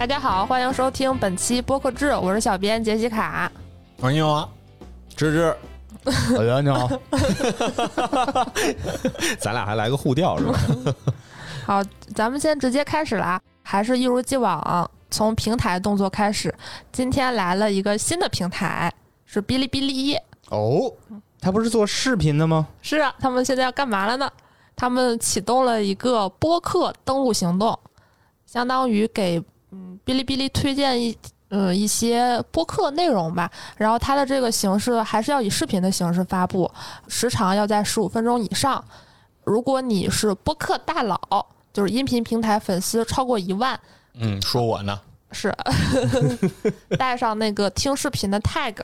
大家好，欢迎收听本期播客志，我是小编杰西卡。我说你好啊，芝芝，老袁你好，咱俩还来个互调是吧？好，咱们先直接开始啦，还是一如既往，从平台动作开始。今天来了一个新的平台，是哔哩哔哩。哦，他不是做视频的吗？是啊，他们现在要干嘛了呢？他们启动了一个播客登录行动，相当于给嗯哔哩哔哩推荐一呃一些播客内容吧。然后它的这个形式还是要以视频的形式发布，时长要在十五分钟以上。如果你是播客大佬，就是音频平台粉丝超过一万，嗯，说我呢，是 带上那个听视频的 tag，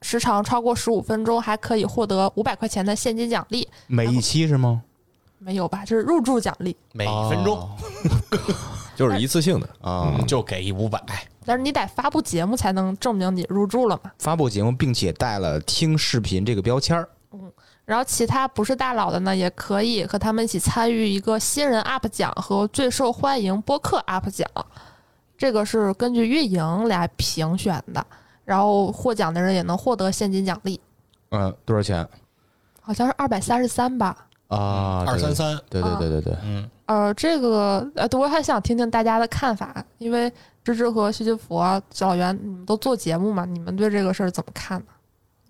时长超过十五分钟，还可以获得五百块钱的现金奖励。每一期是吗？没有吧？这是入驻奖励，每分钟就是一次性的，啊，就给一五百，但是你得发布节目才能证明你入住了嘛。发布节目并且带了听视频这个标签儿。嗯然后其他不是大佬的呢，也可以和他们一起参与一个新人 UP 奖和最受欢迎播客 UP 奖，这个是根据运营来评选的。然后获奖的人也能获得现金奖励，嗯，多少钱好像是二百三十三吧。啊？二三三，对对对对对，嗯，呃，这个呃，我还想听听大家的看法，因为芝芝和徐吉佛、小袁你们都做节目嘛，你们对这个事儿怎么看呢？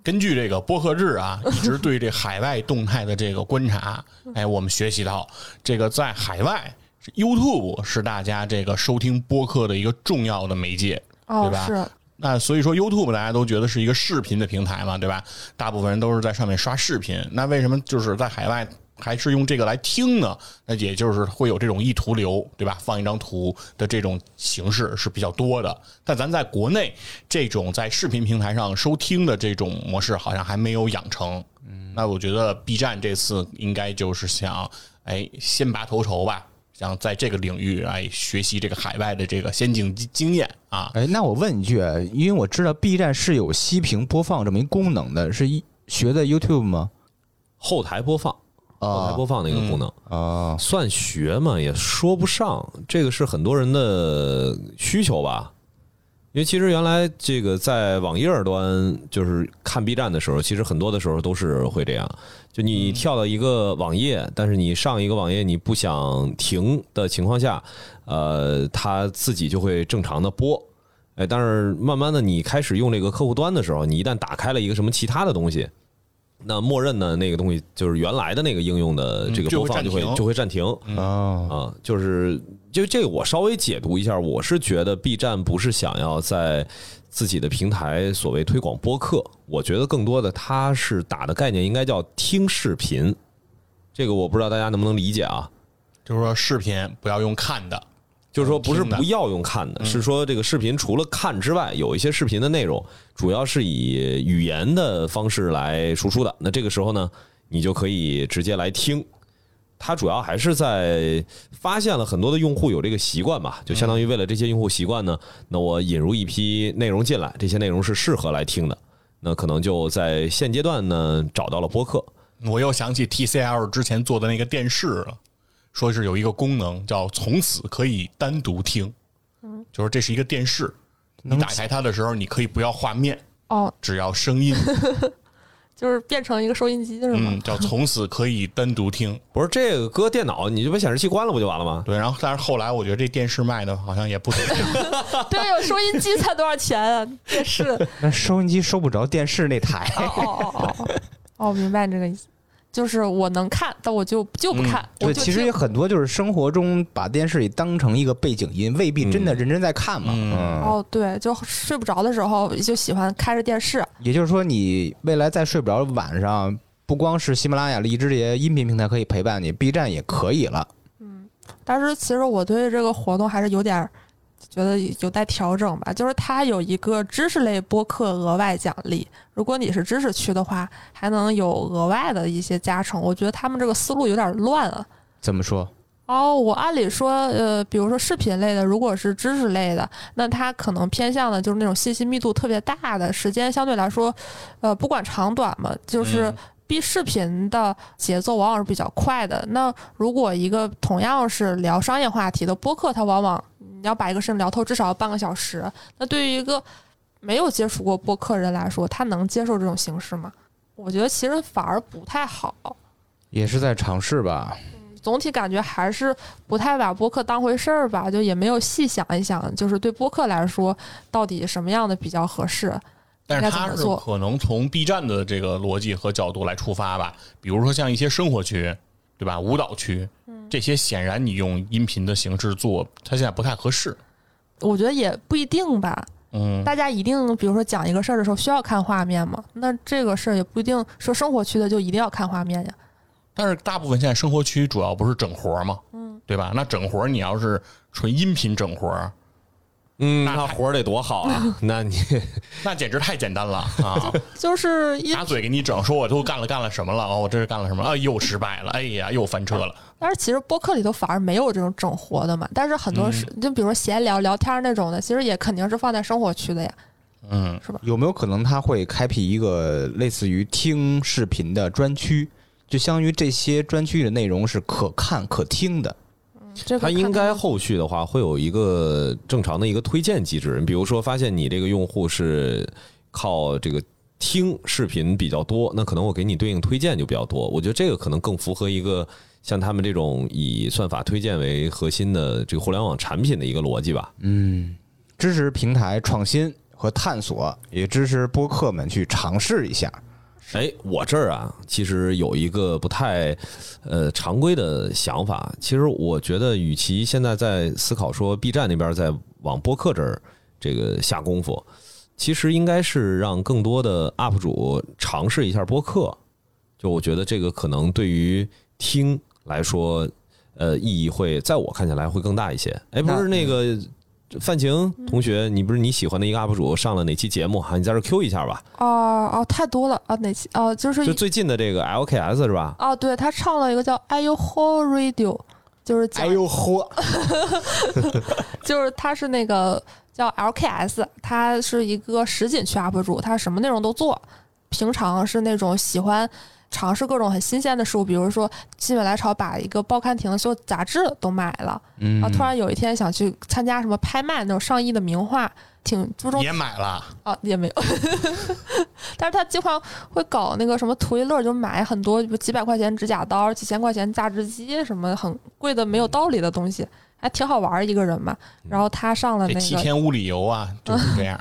根据这个播客制啊，一直对这海外动态的这个观察，哎，我们学习到，这个在海外是 YouTube 是大家这个收听播客的一个重要的媒介，对，吧哦是，那所以说 YouTube 大家都觉得是一个视频的平台嘛，对吧？大部分人都是在上面刷视频，那为什么就是在海外还是用这个来听呢？那也就是会有这种意图流，对吧？放一张图的这种形式是比较多的。但咱在国内这种在视频平台上收听的这种模式好像还没有养成。嗯，那我觉得 B 站这次应该就是想，哎，先拔头筹吧。想在这个领域来学习这个海外的这个先进经经验啊，哎，那我问一句，因为我知道 B 站是有息屏播放这么一功能的，是一学的 YouTube 吗？后台播放，后台啊播放那个功能，啊，算学嘛也说不上，这个是很多人的需求吧。因为其实原来这个在网页端就是看 B 站的时候，其实很多的时候都是会这样，就你跳到一个网页，但是你上一个网页你不想停的情况下，呃，它自己就会正常的播。哎，但是慢慢的你开始用这个客户端的时候，你一旦打开了一个什么其他的东西，那默认呢那个东西就是原来的那个应用的这个播放就会就会暂停。啊，啊，就是就这个我稍微解读一下，我是觉得 B 站不是想要在自己的平台所谓推广播客，我觉得更多的它是打的概念应该叫听视频，这个我不知道大家能不能理解啊。就是说视频不要用看的，就是说，不是不要用看的，是说这个视频除了看之外，有一些视频的内容主要是以语言的方式来输出的。那这个时候呢，你就可以直接来听。它主要还是在发现了很多的用户有这个习惯吧，就相当于为了这些用户习惯呢，那我引入一批内容进来，这些内容是适合来听的。那可能就在现阶段呢找到了播客，我又想起 TCL 之前做的那个电视了，说是有一个功能叫从此可以单独听，就是这是一个电视，你打开它的时候，你可以不要画面，哦，只要声音，就是变成一个收音机是吗？嗯，叫从此可以单独听。不是这个搁电脑你就把显示器关了不就完了吗？对，然后但是后来我觉得这电视卖的好像也不怎么样，对，有收音机才多少钱啊？电视。那收音机收不着电视那台，哦哦哦哦哦，哦，明白你这个意思，就是我能看，但我就就不看。我对，其实有很多就是生活中把电视里当成一个背景音，未必真的认真在看嘛。嗯嗯，哦，对，就睡不着的时候就喜欢开着电视。也就是说，你未来再睡不着，晚上不光是喜马拉雅、荔枝这些音频平台可以陪伴你，B 站也可以了。嗯但是其实我对这个活动还是有点儿觉得有待调整吧，就是它有一个知识类播客额外奖励，如果你是知识区的话，还能有额外的一些加成。我觉得他们这个思路有点乱啊。怎么说？哦，我按理说，呃，比如说视频类的，如果是知识类的，那它可能偏向的就是那种信息密度特别大的，时间相对来说，呃，不管长短嘛，就是嗯逼视频的节奏往往是比较快的。那如果一个同样是聊商业话题的播客，它往往你要把一个事情聊透，至少要半个小时。那对于一个没有接触过播客人来说，他能接受这种形式吗？我觉得其实反而不太好。也是在尝试吧。总体感觉还是不太把播客当回事儿吧，就也没有细想一想，就是对播客来说，到底什么样的比较合适？但是他是应该怎么做可能从 B 站的这个逻辑和角度来出发吧，比如说像一些生活区，对吧？舞蹈区，嗯这些显然你用音频的形式做，它现在不太合适。我觉得也不一定吧。嗯，大家一定，比如说讲一个事儿的时候需要看画面吗？那这个事儿也不一定说生活区的就一定要看画面呀。但是大部分现在生活区主要不是整活嘛，嗯，对吧？那整活你要是纯音频整活，嗯，那活儿得多好啊！那你 那简直太简单了啊！就是一拿嘴给你整，说我都干了干了什么了？哦，我这是干了什么？啊，又失败了！哎呀，又翻车了。但是其实播客里头反而没有这种整活的嘛。但是很多是，就比如说闲聊、聊天那种的，其实也肯定是放在生活区的呀。嗯，是吧有没有可能他会开辟一个类似于听视频的专区？就相当于这些专区的内容是可看可听的。这个它应看他们该后续的话会有一个正常的一个推荐机制，比如说发现你这个用户是靠这个听视频比较多，那可能我给你对应推荐就比较多。我觉得这个可能更符合一个像他们这种以算法推荐为核心的这个互联网产品的一个逻辑吧。嗯，支持平台创新和探索，也支持播客们去尝试一下。哎，我这儿啊，其实有一个不太呃常规的想法。其实我觉得，与其现在在思考说 B 站那边在往播客这儿这个下功夫，其实应该是让更多的 UP 主尝试一下播客。就我觉得这个可能对于听来说，呃，意义会在我看起来会更大一些。哎，不是那个范晴同学，你不是你喜欢的一个 UP 主上了哪期节目？哈，你在这儿 Q 一下吧。哦哦，太多了啊！哪期哦，就是就最近的这个 LKS 是吧？哦，对他唱了一个叫《I U Ho Radio》，就是讲哎呦嚯！就是他是那个叫 LKS，他是一个实景区 UP 主，他什么内容都做。平常是那种喜欢尝试各种很新鲜的事物，比如说心血来潮把一个报刊亭的所有杂志都买了，嗯啊，突然有一天想去参加什么拍卖那种上亿的名画，挺注重也买了，啊，也没有，但是他经常会搞那个什么图一乐，就买很多几百块钱指甲刀、几千块钱榨汁机，什么很贵的没有道理的东西，还挺好玩儿一个人嘛。然后他上了那个，七天无理由啊，就是 这样。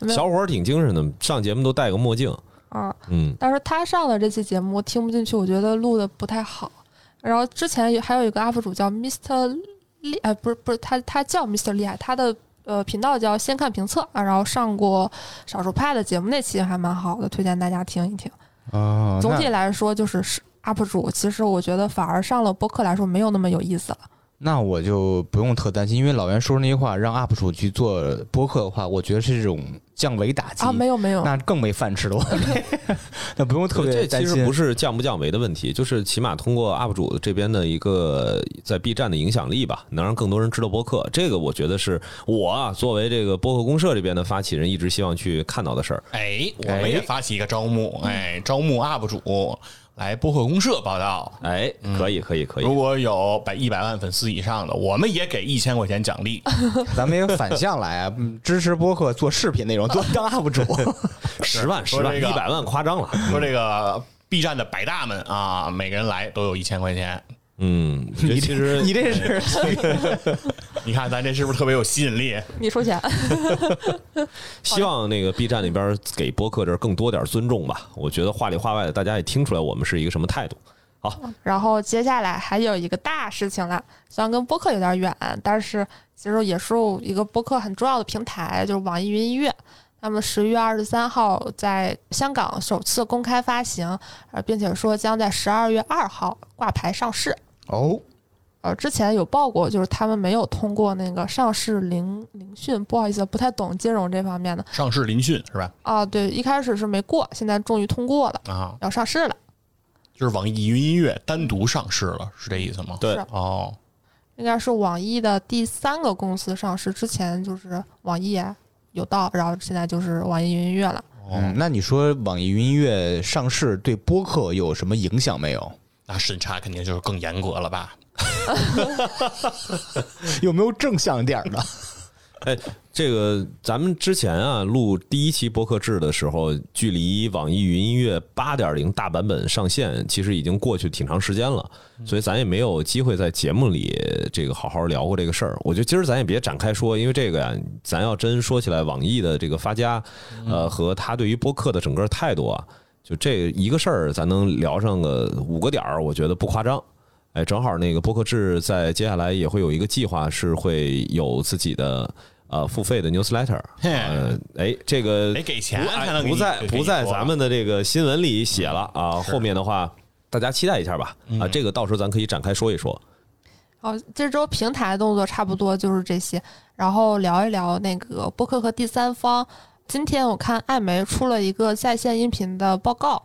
嗯，小伙儿挺精神的，上节目都戴个墨镜。啊，嗯，但是他上的这期节目听不进去，我觉得录的不太好。然后之前还有一个 UP 主叫 Mr. 厉，哎，不是不是，他他叫 Mr. 厉害，他的呃频道叫先看评测啊，然后上过少数派的节目，那期还蛮好的，推荐大家听一听。哦，总体来说，就是是 UP 主，其实我觉得反而上了播客来说没有那么有意思了。那我就不用特担心，因为老袁说那句话，让 UP 主去做播客的话，我觉得是这种降维打击啊，没有没有，那更没饭吃了。我那不用特别担心。其实不是降不降维的问题，就是起码通过 UP 主这边的一个在 B 站的影响力吧，能让更多人知道播客。这个我觉得是我啊作为这个播客公社这边的发起人，一直希望去看到的事儿。哎，我们也发起一个招募，哎，招募 UP 主来播客公社报道。哎，可以，可以，可以如。果有百一百万粉丝以上的，我们也给一千块钱奖励。咱们也反向来支持播客做视频内容，做当 UP 主。十万，十万，一百万夸张了。说这个 B 站的百大们啊，每个人来都有一千块钱。嗯，你其实 你这是 你看咱这是不是特别有吸引力？你收钱。希望那个 B 站那边给播客这儿更多点尊重吧。我觉得话里话外的，大家也听出来我们是一个什么态度。好然后接下来还有一个大事情了，虽然跟播客有点远，但是其实也是一个播客很重要的平台，就是网易云音乐。他们十月二十三号在香港首次公开发行，呃，并且说将在十二月二号挂牌上市。哦，呃，之前有报过，就是他们没有通过那个上市聆聆讯，不好意思，不太懂金融这方面的上市聆讯是吧？啊。对，一开始是没过，现在终于通过了，啊，要上市了。就是网易云音乐单独上市了，是这意思吗？对哦，应该是网易的第三个公司上市，之前就是网易啊有道，然后现在就是网易云音乐了。嗯，那你说网易云音乐上市对播客有什么影响没有？那审查肯定就是更严格了吧？有没有正向点儿的？哎，这个咱们之前啊录第一期播客制的时候，距离网易云音乐八点零大版本上线，其实已经过去挺长时间了，所以咱也没有机会在节目里这个好好聊过这个事儿。我觉得今儿咱也别展开说，因为这个呀，咱要真说起来，网易的这个发家，呃，和他对于播客的整个态度啊，就这一个事儿，咱能聊上个五个点儿，我觉得不夸张。哎，正好那个播客制在接下来也会有一个计划，是会有自己的呃付费的 newsletter。嘿呃，哎，这个得给钱不在不在咱们的这个新闻里写了啊。后面的话，大家期待一下吧。啊，这个到时候咱可以展开说一说。好，这周平台动作差不多就是这些，然后聊一聊那个播客和第三方。今天我看艾媒出了一个在线音频的报告，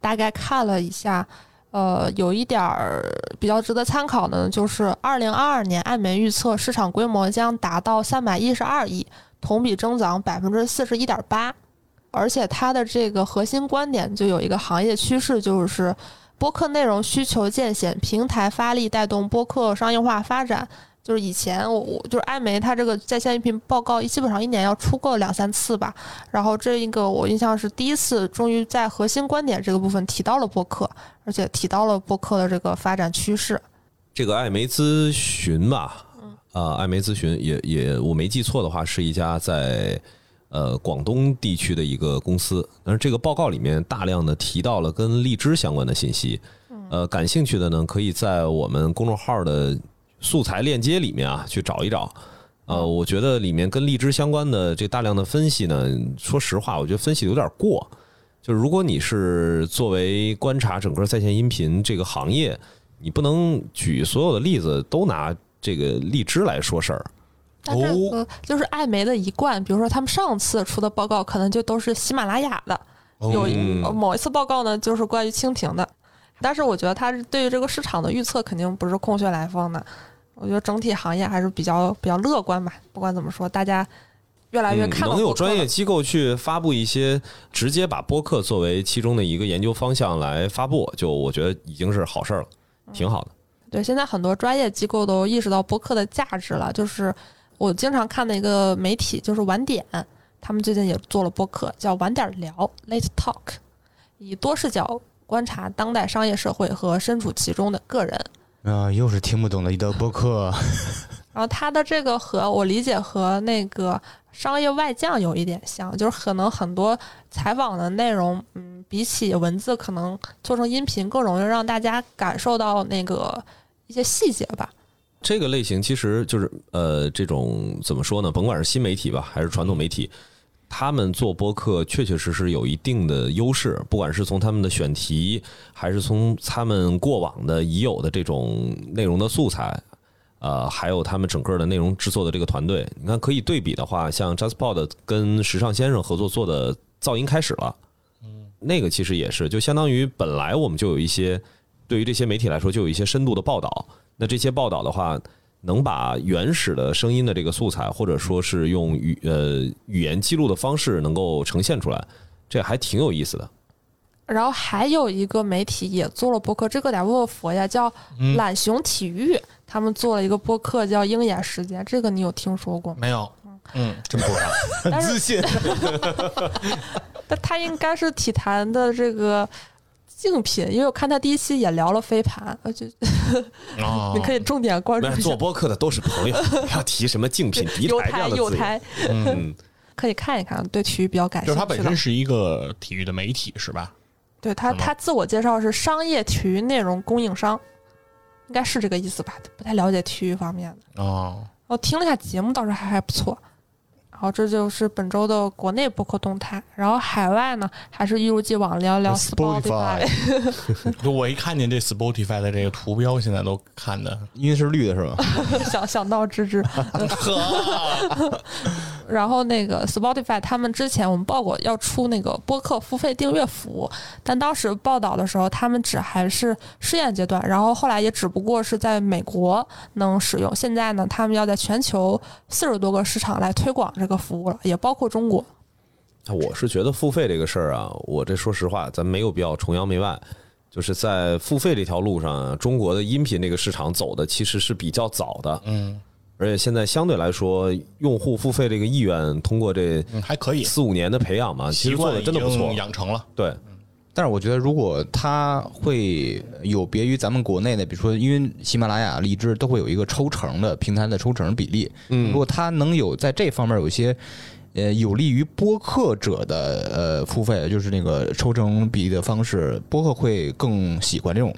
大概看了一下，呃，有一点儿比较值得参考的呢，就是二零二二年艾美预测市场规模将达到三百一十二亿，同比增长百分之四十一点八。而且它的这个核心观点就有一个行业趋势，就是播客内容需求渐显，平台发力带动播客商业化发展。就是以前我我就是艾媒，它这个在线音频报告基本上一年要出个两三次吧。然后这一个我印象是第一次，终于在核心观点这个部分提到了播客，而且提到了播客的这个发展趋势。这个艾媒咨询吧，啊，艾媒咨询也也我没记错的话，是一家在呃广东地区的一个公司。但是这个报告里面大量的提到了跟荔枝相关的信息，呃，感兴趣的呢，可以在我们公众号的素材链接里面啊去找一找。呃，我觉得里面跟荔枝相关的这大量的分析呢，说实话，我觉得分析的有点过。就是如果你是作为观察整个在线音频这个行业，你不能举所有的例子都拿这个荔枝来说事儿。但这个就是艾媒的一贯，比如说他们上次出的报告可能就都是喜马拉雅的，有某一次报告呢就是关于蜻蜓的，但是我觉得它对于这个市场的预测肯定不是空穴来风的。我觉得整体行业还是比较比较乐观吧。不管怎么说，大家越来越能有专业机构去发布一些直接把播客作为其中的一个研究方向来发布，就我觉得已经是好事儿了，挺好的。对，现在很多专业机构都意识到播客的价值了。就是我经常看的一个媒体，就是晚点，他们最近也做了播客，叫晚点聊 （Late Talk），以多视角观察当代商业社会和身处其中的个人。啊、又是听不懂的一道播客。然后他的这个和我理解和那个商业外将有一点像，就是可能很多采访的内容，嗯，比起文字，可能做成音频更容易让大家感受到那个一些细节吧。这个类型其实就是呃，这种怎么说呢？甭管是新媒体吧，还是传统媒体，他们做播客确确实实有一定的优势，不管是从他们的选题，还是从他们过往的已有的这种内容的素材，呃，还有他们整个的内容制作的这个团队。你看，可以对比的话，像 JustPod 跟时尚先生合作做的《噪音开始了》，嗯，那个其实也是，就相当于本来我们就有一些对于这些媒体来说就有一些深度的报道。那这些报道的话，能把原始的声音的这个素材，或者说是用语呃语言记录的方式能够呈现出来，这还挺有意思的。然后还有一个媒体也做了播客，这个得问问佛呀，叫懒熊体育，他们做了一个播客叫《鹰眼时间》，这个你有听说过吗？没有，嗯，真不知道。很自信，但他应该是体坛的这个竞品，因为我看他第一期也聊了飞盘，呃，就哦，你可以重点关注一下做播客的都是朋友，不要提什么竞品、敌有台这样的台，嗯，可以看一看，对体育比较感兴趣就是他本身是一个体育的媒体是吧？对他，他自我介绍是商业体育内容供应商，应该是这个意思吧？不太了解体育方面的。哦，我听了一下节目，倒是还还不错。然后这就是本周的国内播客动态，然后海外呢，还是一如既往聊聊 Spotify Spotify，就我一看见这 Spotify 的这个图标，现在都看的 因为是绿的是吧？想想到芝芝。然后那个 Spotify 他们之前我们报过要出那个播客付费订阅服务，但当时报道的时候他们只还是试验阶段，然后后来也只不过是在美国能使用，现在呢他们要在全球四十多个市场来推广这个服务了，也包括中国。我是觉得付费这个事儿啊，我这说实话，咱没有必要崇洋媚外。就是在付费这条路上啊，中国的音频这个市场走的其实是比较早的，嗯而且现在相对来说，用户付费这个意愿通过这嗯，还可以，四五年的培养嘛，其实做的真的不错。养成了。对，但是我觉得，如果它会有别于咱们国内的，比如说，因为喜马拉雅、荔枝都会有一个抽成的平台的抽成比例，嗯如果它能有在这方面有一些。呃，有利于播客者的呃付费，就是那个抽成比例的方式，播客会更喜欢这种。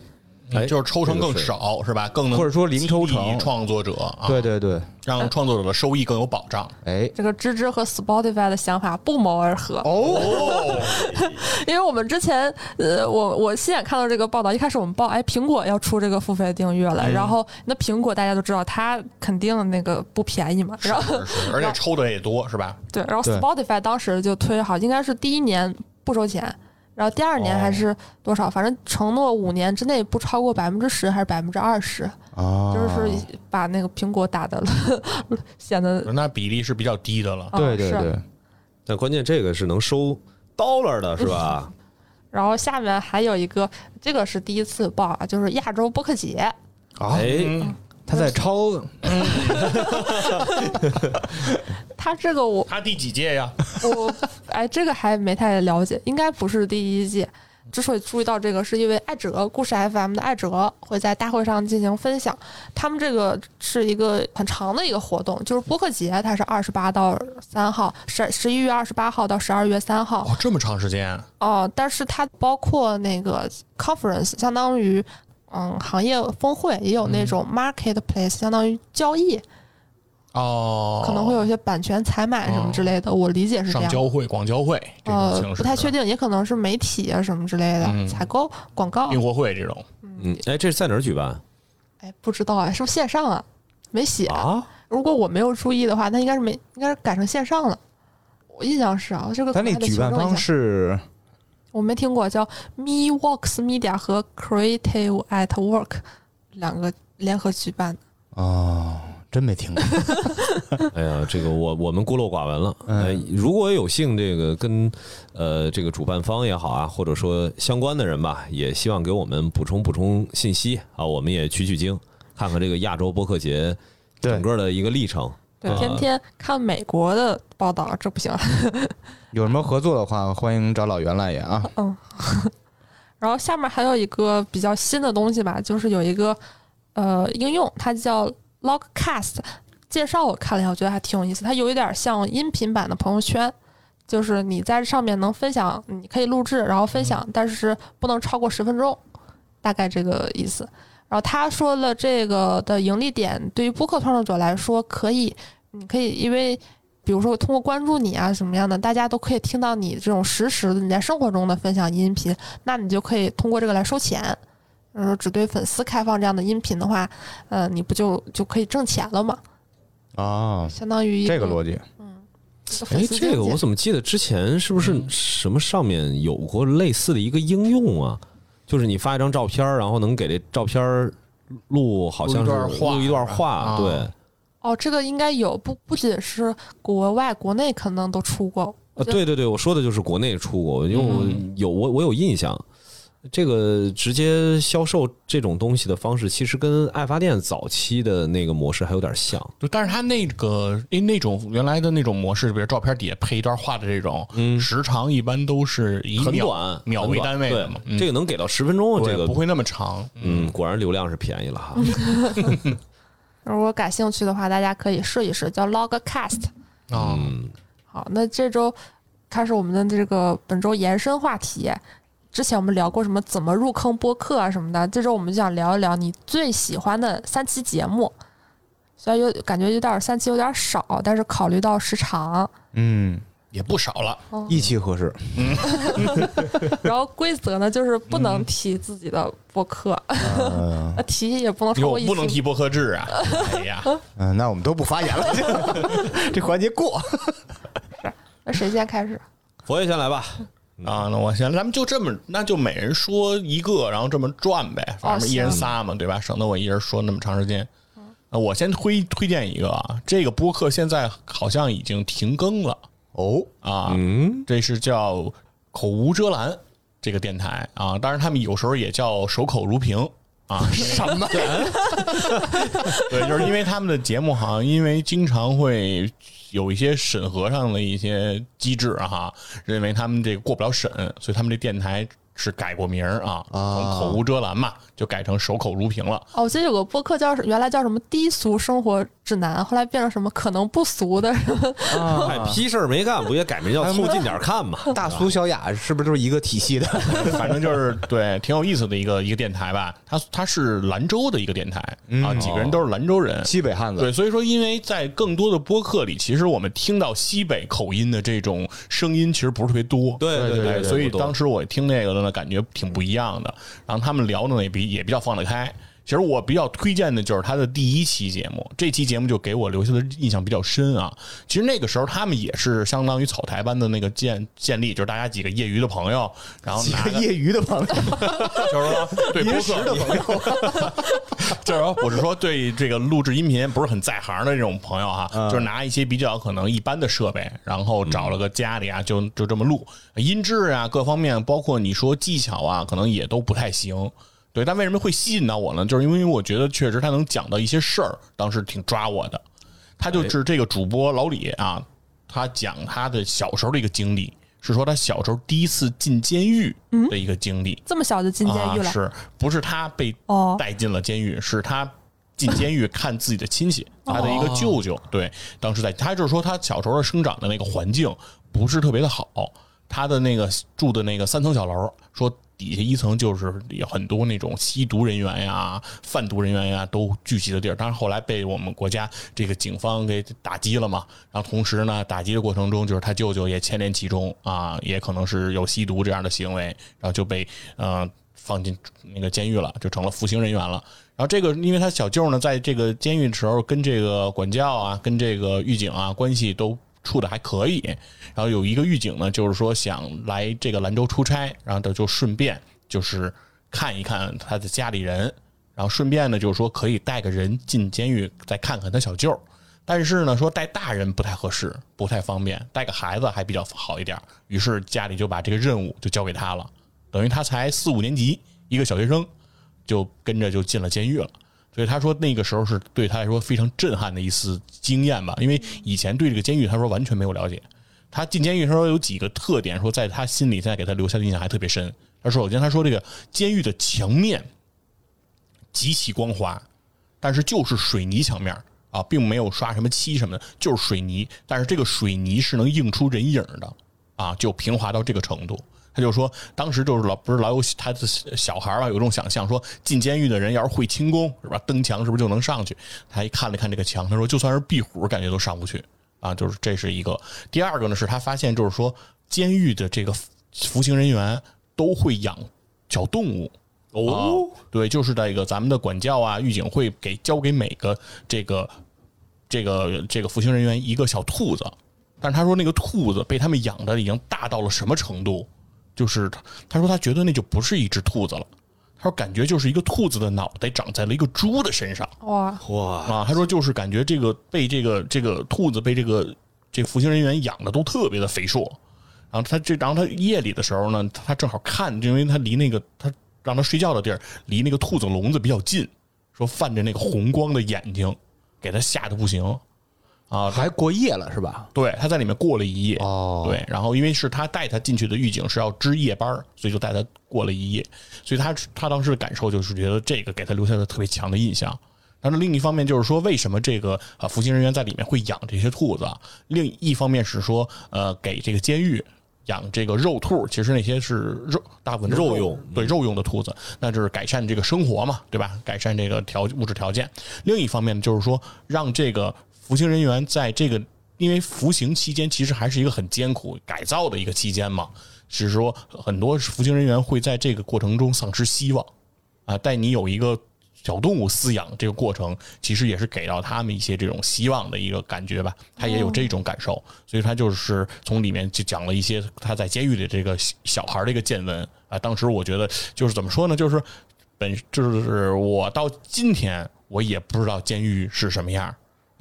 哎就是抽成更少是吧？更能或者说零抽成创作者啊，对，对对，让创作者的收益更有保障。哎，这个芝芝和 Spotify 的想法不谋而合。哦，因为我们之前，呃，我我亲眼看到这个报道，一开始我们报，哎，苹果要出这个付费订阅了，然后那苹果大家都知道，它肯定那个不便宜嘛，然后是是，而且抽的也多是吧？对，然后 Spotify 当时就推好，应该是第一年不收钱，然后第二年还是多少，反正承诺五年之内不超过百分之十还是百分之二十，啊，就是把那个苹果打的 显得那比例是比较低的了。对对对，但关键这个是能收 dollar 的是吧？然后下面还有一个，这个是第一次报啊，就是亚洲播客节，啊，哎，嗯，他在抄 他这个我他第几届呀？我哎，这个还没太了解，应该不是第一届。之所以注意到这个，是因为艾哲故事 FM 的艾哲会在大会上进行分享。他们这个是一个很长的一个活动，就是播客节，它是二十八到三号，十十一月二十八号到十二月三号。哦，这么长时间，哦，但是它包括那个 conference，相当于嗯行业峰会，也有那种 marketplace，相当于交易，哦，可能会有一些版权采买什么之类的。我理解是这样。上交会、广交会这种呃形，式，不太确。定，也可能是媒体啊什么之类的、嗯采购、广告。运货会这种，嗯，哎，这是在哪儿举办哎，不知道哎，是不是线上啊？没写。啊？如果我没有注意的话，那应该是没，应该是改成线上了。我印象是啊，这个举办方求证一下式我没听过，叫 Me Works Media 和 Creative at Work 两个联合举办的。哦，真没听过。哎呀，这个我我们孤陋寡闻了。嗯哎，如果有幸这个跟呃这个主办方也好啊，或者说相关的人吧，也希望给我们补充补充信息啊，我们也取取经，看看这个亚洲播客节整个的一个历程。天天看美国的报道，这不行。有什么合作的话，欢迎找老袁来演啊。嗯，然后下面还有一个比较新的东西吧，就是有一个呃应用，它叫 Logcast。介绍我看了一下，我觉得还挺有意思。它有一点像音频版的朋友圈，就是你在上面能分享，你可以录制然后分享，但是不能超过十分钟，大概这个意思。然后他说了，这个的盈利点对于播客创作者来说，可以，你可以因为比如说通过关注你啊什么样的，大家都可以听到你这种实时的你在生活中的分享音频，那你就可以通过这个来收钱。呃，只对粉丝开放这样的音频的话，呃，你不就就可以挣钱了吗？啊，相当于一这个逻辑，哎，一个粉丝这个我怎么记得之前是不是什么上面有过类似的一个应用啊？就是你发一张照片儿，然后能给这照片儿录，好像是录一段话段话，啊对。哦，这个应该有，不不仅是国外，国内可能都出过。啊，对对对，我说的就是国内出过，因为我有我我有印象，这个直接销售这种东西的方式，其实跟爱发电早期的那个模式还有点像。就，但是它那个因为那种原来的那种模式，比如照片底下配一段话的这种，嗯时长一般都是以秒很短，秒为单位的嘛，对，这个能给到十分钟，这个不会那么长。嗯，果然流量是便宜了哈。如果感兴趣的话，大家可以试一试，叫 Logcast。啊，嗯，好，那这周开始我们的这个本周延伸话题。之前我们聊过什么怎么入坑播客啊什么的，这周我们就想聊一聊你最喜欢的三期节目。虽然有感觉有点三期有点少，但是考虑到时长，嗯，也不少了。一期合适。嗯。然后规则呢就是不能提自己的播客，嗯呃提也不能超哟过一，期。不能提播客制啊！哎呀，嗯，那我们都不发言了，这环节过。那谁先开始？佛爷先来吧。啊，那我先，咱们就这么，那就每人说一个，然后这么转呗，反正一人仨嘛，对吧？省得我一人说那么长时间。啊，我先推推荐一个啊，这个播客现在好像已经停更了哦，啊，嗯，这是叫口无遮拦，这个电台啊，当然他们有时候也叫守口如瓶啊，什么？对，就是因为他们的节目好像因为经常会有一些审核上的一些机制啊哈，认为他们这个过不了审，所以他们这电台是改过名儿啊，从口无遮拦嘛，就改成守口如瓶了。哦，我记得有个播客叫原来叫什么低俗生活指南，后来变成什么可能不俗的什么 哎，屁事儿没干，不也改名叫凑近点儿看嘛？大俗小雅是不是就是一个体系的？反正就是对，挺有意思的一个一个电台吧。它它是兰州的一个电台啊，几个人都是兰州人。西北汉子对，所以说，因为在更多的播客里，其实我们听到西北口音的这种声音，其实不是特别多。对对对对所以当时我听那个的呢，感觉挺不一样的。然后他们聊的呢也比也比较放得开。其实我比较推荐的就是他的第一期节目，这期节目就给我留下的印象比较深啊。其实那个时候他们也是相当于草台班的那个建建立，就是大家几个业余的朋友，然后 业余的朋友，就是说对播临时的朋友，就是说，我是说对这个录制音频不是很在行的这种朋友哈，嗯就是拿一些比较可能一般的设备，然后找了个家里啊，就就这么录，音质啊各方面，包括你说技巧啊，可能也都不太行。对，但为什么会吸引到我呢？就是因为我觉得确实他能讲到一些事儿，当时挺抓我的。他就是这个主播老李啊，他讲他的小时候的一个经历，是说他小时候第一次进监狱的一个经历。这么小就进监狱了啊、？是不是他被哦带进了监狱？是他进监狱看自己的亲戚，他的一个舅舅。对，当时在他就是说他小时候生长的那个环境不是特别的好，他的那个住的那个三层小楼，说。底下一层就是有很多那种吸毒人员呀、贩毒人员呀都聚集的地儿，当然后来被我们国家这个警方给打击了嘛。然后同时呢，打击的过程中，就是他舅舅也牵连其中啊，也可能是有吸毒这样的行为，然后就被呃放进那个监狱了，就成了服刑人员了。然后这个，因为他小舅呢，在这个监狱的时候，跟这个管教啊，跟这个狱警啊关系都处的还可以。然后有一个狱警呢，就是说想来这个兰州出差，然后他就顺便就是看一看他的家里人，然后顺便呢就是说可以带个人进监狱再看看他小舅。但是呢，说带大人不太合适，不太方便，带个孩子还比较好一点。于是家里就把这个任务就交给他了，等于他才四五年级，一个小学生，就跟着就进了监狱了。所以他说那个时候是对他来说非常震撼的一次经验吧，因为以前对这个监狱他说完全没有了解。他进监狱的时候有几个特点，说在他心里现在给他留下的印象还特别深。他说，首先他说这个监狱的墙面极其光滑，但是就是水泥墙面啊，并没有刷什么漆什么的，就是水泥。但是这个水泥是能映出人影的啊，就平滑到这个程度。他就说，当时就是老不是老有他的小孩吧，有一种想象，说进监狱的人要是会轻功是吧，蹬墙是不是就能上去？他一看了看这个墙，他说就算是壁虎，感觉都上不去啊。就是这是一个。第二个呢，是他发现就是说，监狱的这个服刑人员都会养小动物。哦，对，就是这个咱们的管教啊，狱警会给交给每个这个这个这个服刑人员一个小兔子，但是他说那个兔子被他们养的已经大到了什么程度？就是他他说他觉得那就不是一只兔子了，他说感觉就是一个兔子的脑袋长在了一个猪的身上。哇，哇，啊，他说就是感觉这个被这个这个兔子被这个这个服刑人员养的都特别的肥硕，然后他这然后他夜里的时候呢，他正好看，因为他离那个他让他睡觉的地儿离那个兔子笼子比较近，说泛着那个红光的眼睛，给他吓得不行啊，还过夜了是吧？对，他在里面过了一夜。哦对，然后因为是他带他进去的狱警是要值夜班，所以就带他过了一夜。所以他他当时的感受就是觉得这个给他留下了特别强的印象。但是另一方面就是说，为什么这个呃服刑人员在里面会养这些兔子啊？另一方面是说，呃，给这个监狱养这个肉兔，其实那些是肉，大部分肉用对肉用的兔子，那就是改善这个生活嘛，对吧？改善这个条物质条件。另一方面就是说，让这个服刑人员在这个因为服刑期间其实还是一个很艰苦改造的一个期间嘛，是说很多服刑人员会在这个过程中丧失希望啊，带你有一个。小动物饲养这个过程，其实也是给到他们一些这种希望的一个感觉吧，他也有这种感受，所以他就是从里面就讲了一些他在监狱里这个小孩的一个见闻啊。当时我觉得就是怎么说呢，就是本就是我到今天我也不知道监狱是什么样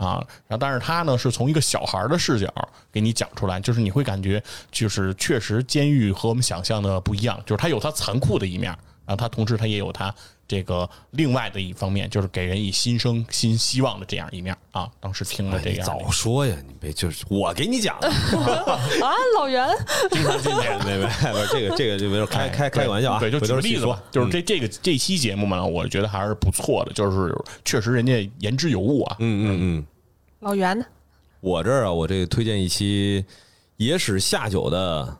啊。然后，但是他呢是从一个小孩的视角给你讲出来，就是你会感觉就是确实监狱和我们想象的不一样，就是它有它残酷的一面，然后它同时它也有它这个另外的一方面，就是给人以新生新希望的这样一面啊。当时听了这哎你样的，早说呀！你别就是我给你讲的，啊，老袁，经常进去。没没 这个这个就没有开开开个玩笑啊，对，就举个例子吧，就是这这个这期节目嘛，我觉得还是不错的，就是确实人家言之有物啊。嗯嗯嗯，老袁呢？我这儿啊，我这个推荐一期野史下酒的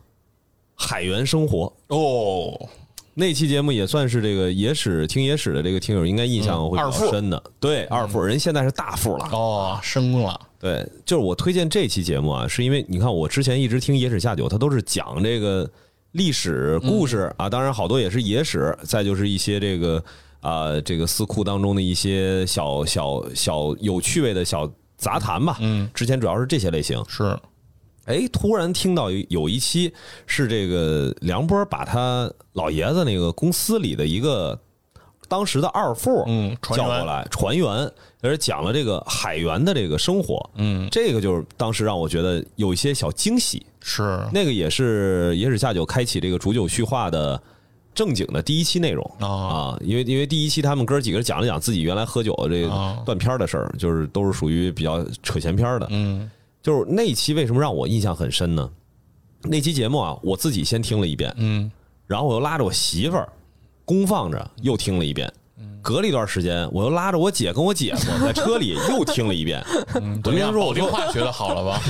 海员生活。哦，那期节目也算是这个野史听野史的这个听友应该印象会比较深的。对，二富人现在是大富了。哦，升了，对，就是我推荐这期节目啊，是因为你看我之前一直听野史下酒，它都是讲这个历史故事啊，当然好多也是野史，再就是一些这个啊、这个四库当中的一些小小小有趣味的小杂谈吧。嗯，之前主要是这些类型。是，哎，突然听到有有一期是这个梁波把他老爷子那个公司里的一个当时的二副，嗯叫过来船员，而讲了这个海员的这个生活，嗯，这个就是当时让我觉得有一些小惊喜。是，那个也是野史下酒开启这个煮酒叙话的正经的第一期内容啊啊，因为因为第一期他们哥几个讲了讲自己原来喝酒这啊个断片的事儿，就是都是属于比较扯闲篇儿的，嗯就是那期为什么让我印象很深呢？那期节目啊，我自己先听了一遍，嗯然后我又拉着我媳妇儿公放着又听了一遍。隔了一段时间，我又拉着我姐跟我姐夫在车里又听了一遍。嗯，我跟他说，我说话学的好了吧？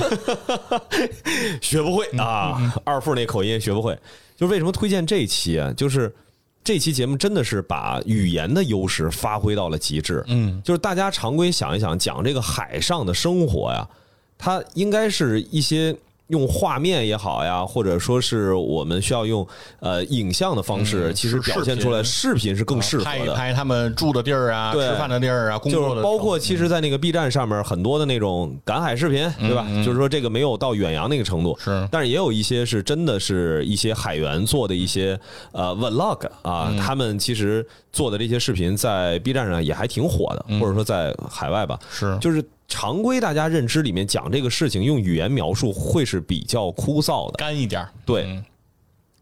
学不会啊，二富那口音学不会。就是为什么推荐这期啊？就是这期节目真的是把语言的优势发挥到了极致。嗯，就是大家常规想一想，讲这个海上的生活呀，它应该是一些。用画面也好呀，或者说是我们需要用呃影像的方式，嗯其实表现出来视频是更适合拍一的。拍他们住的地儿啊，对吃饭的地儿啊，工就是作的包括其实，在那个 B 站上面很多的那种赶海视频，对吧？就是说这个没有到远洋那个程度，是。但是也有一些是真的是一些海员做的一些呃 vlog 啊，他们其实做的这些视频在 B 站上也还挺火的，或者说在海外吧，是。就是常规大家认知里面讲这个事情用语言描述会是比较枯燥的，干一点儿，对。嗯。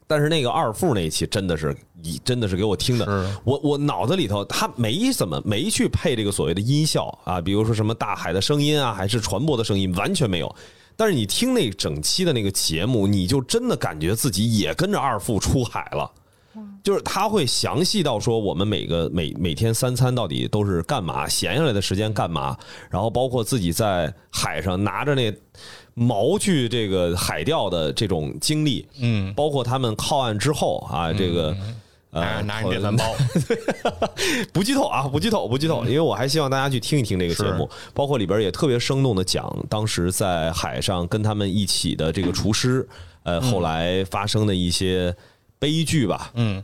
但是那个二副那一期真的是一真的是给我听的。是，我我脑子里头他没怎么没去配这个所谓的音效啊，比如说什么大海的声音啊，还是船舶的声音，完全没有。但是你听那整期的那个节目，你就真的感觉自己也跟着二副出海了。就是他会详细到说我们每个每每天三餐到底都是干嘛，闲下来的时间干嘛，然后包括自己在海上拿着那锚去这个海钓的这种经历，嗯，包括他们靠岸之后啊，这个呃拿拿着电饭煲，不剧透啊，不剧透，不剧透，因为我还希望大家去听一听这个节目，包括里边也特别生动的讲当时在海上跟他们一起的这个厨师，呃，后来发生的一些悲剧吧，嗯，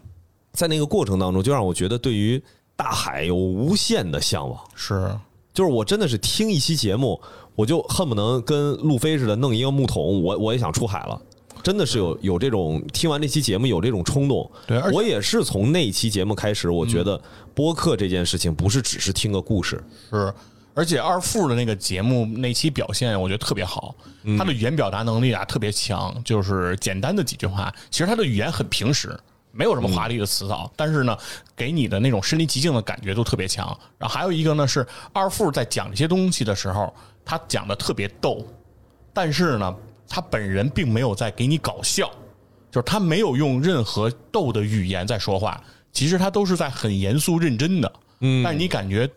在那个过程当中，就让我觉得对于大海有无限的向往。是。就是我真的是听一期节目，我就恨不能跟路飞似的弄一个木桶，我我也想出海了。真的是有有这种听完这期节目有这种冲动，对我也是从那期节目开始，我觉得播客这件事情不是只是听个故事，是，而且二富的那个节目那期表现，我觉得特别好，他的语言表达能力啊特别强，就是简单的几句话，其实他的语言很平实。没有什么华丽的词藻，但是呢，给你的那种身临其境的感觉都特别强。然后还有一个呢，是二富在讲这些东西的时候，他讲的特别逗，但是呢，他本人并没有在给你搞笑，就是他没有用任何逗的语言在说话，其实他都是在很严肃认真的。嗯，但是你感觉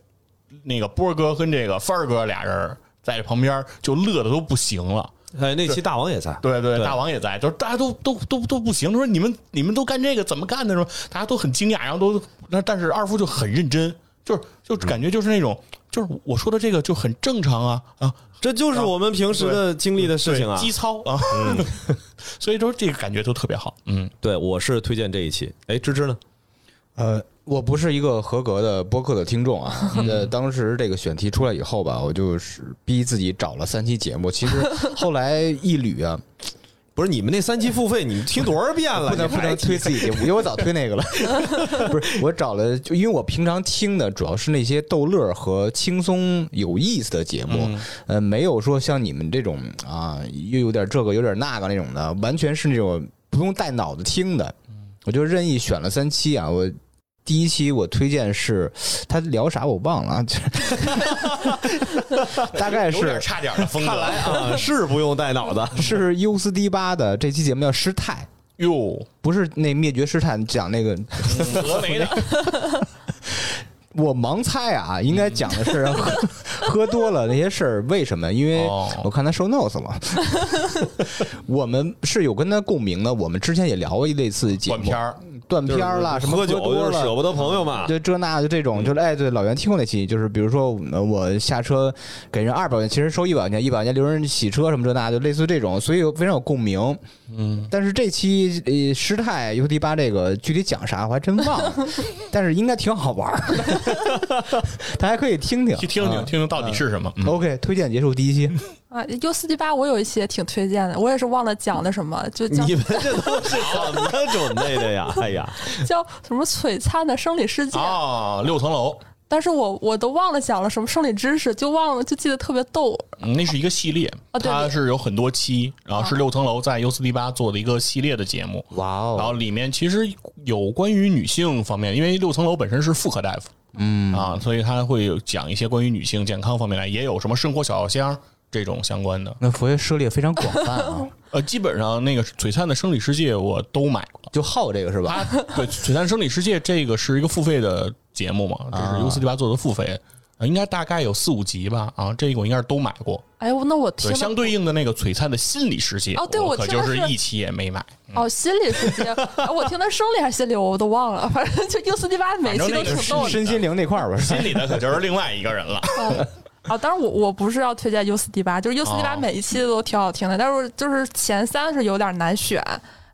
那个波哥跟这个帆儿哥俩人在旁边就乐的都不行了。哎，那期大王也在，对对，对大王也在，就是大家都都都都不行。他说你们你们都干这个怎么干的？时候，大家都很惊讶，然后都那但是二夫就很认真，就是就感觉就是那种就是我说的这个就很正常啊啊，这就是我们平时的经历的事情啊对。基操 啊，所以说这个感觉都特别好。嗯，对，我是推荐这一期。哎，芝芝呢？呃，我不是一个合格的播客的听众啊。呃，当时这个选题出来以后吧，我就是逼自己找了三期节目。其实 后来一捋啊，不是你们那三期付费，你们听多少遍了？不能不能推自己节目，因为我早推那个了。不是，我找了，就因为我平常听的主要是那些逗乐和轻松有意思的节目，呃，没有说像你们这种啊，又有点这个有点那个那种的，完全是那种不用带脑子听的。我就任意选了三期啊，我。第一期我推荐是，他聊啥我忘了啊，大概有点是差点的风格。看来啊，是不用带脑子。是优斯迪巴的这期节目叫失态，哟，不是那灭绝师太讲那个峨眉的，我盲猜啊，应该讲的是 喝喝多了那些事儿。为什么？因为哦我看他收 notes 了。我们是有跟他共鸣的。我们之前也聊过一类似的节目，断片儿，断片儿啦，什么喝酒多就是舍。不得朋友嘛。就这那就这种，就是哎，对，老袁听过那期，就是比如说呃我下车给人二百块钱，其实收一百块钱，一百块钱留人洗车什么这那，就类似这种，所以非常有共鸣。嗯，但是这期呃师太 U D 八这个具体讲啥我还真忘了，但是应该挺好玩儿，大家可以听听。去听听啊。听听到底是什么。嗯。OK，推荐结束第一期，啊，U 四七八我有一些挺推荐的，我也是忘了讲的什么，就叫你们这都是怎么准备的呀？哎呀，叫什么璀璨的生理世界，啊，六层楼，但是我我都忘了讲了什么生理知识，就忘了，就记得特别逗。嗯那是一个系列，它是有很多期，然后是六层楼在 U 四 D 八做的一个系列的节目。哇哦然后里面其实有关于女性方面，因为六层楼本身是妇科大夫，嗯啊，所以他会有讲一些关于女性健康方面的，也有什么生活小药箱这种相关的。那佛爷涉猎非常广泛啊，呃，基本上那个《璀璨的生理世界》我都买过。就好这个是吧？对《璀璨生理世界》这个是一个付费的节目嘛，这啊是 U 四 D 八做的付费，啊应该大概有四五集吧啊，这个我应该是都买过。哎呦，那我听相对应的那个《璀璨的心理世界》，哦对我可就是是一期也没买。哦，心理世界，哎我听的生理还是心理，我都忘了，反正就 U 四 D 八每期都挺逗的。身心灵那块儿吧，心里的可就是另外一个人了。啊，当然我我不是要推荐 U 四 D 八，就是 U 四 D 八哦每一期都挺好听的，但是就是前三是有点难选。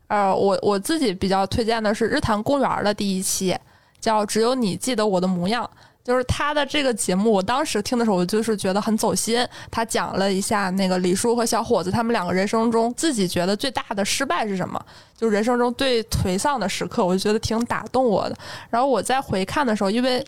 呃，我我自己比较推荐的是日坛公园的第一期，叫《只有你记得我的模样》。就是他的这个节目，我当时听的时候，我就是觉得很走心。他讲了一下那个李叔和小伙子他们两个人生中自己觉得最大的失败是什么，就人生中最颓丧的时刻，我就觉得挺打动我的。然后我再回看的时候，因为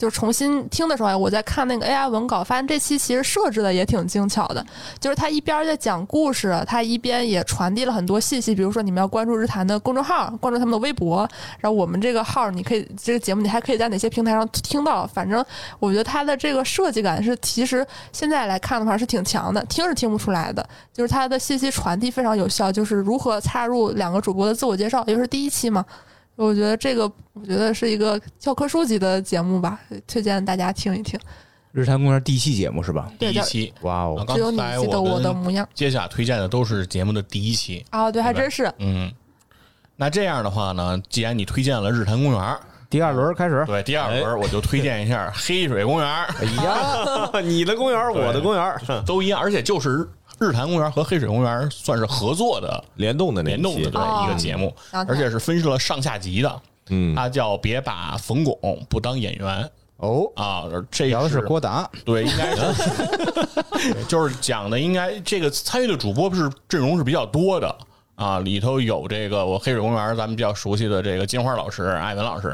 就是重新听的时候，我在看那个 AI 文稿，发现这期其实设置的也挺精巧的。就是他一边在讲故事，他一边也传递了很多信息，比如说你们要关注日坛的公众号，关注他们的微博，然后我们这个号你可以这个节目你还可以在哪些平台上听到。反正我觉得它的这个设计感是，其实现在来看的话是挺强的，听是听不出来的，就是它的信息传递非常有效，就是如何插入两个主播的自我介绍，也就是第一期嘛。我觉得这个，我觉得是一个教科书级的节目吧，推荐大家听一听。日坛公园第一期节目是吧？第一期，哇啊哦，只有你刚才记得我的模样接下来推荐的都是节目的第一期。啊！对，还真是。嗯，那这样的话呢，既然你推荐了日坛公园，第二轮开始，对第二轮我就推荐一下黑水公园，哎呀，你的公园，我的公园，都一样，而且就是日坛公园和黑水公园算是合作的联动的联动的对哦一个节目，而且是分设了上下集的。嗯，它叫别把冯巩不当演员哦，啊，这聊是郭达，对，应该是，就是讲的应该这个参与的主播是阵容是比较多的啊，里头有这个我黑水公园咱们比较熟悉的这个金花老师、艾文老师，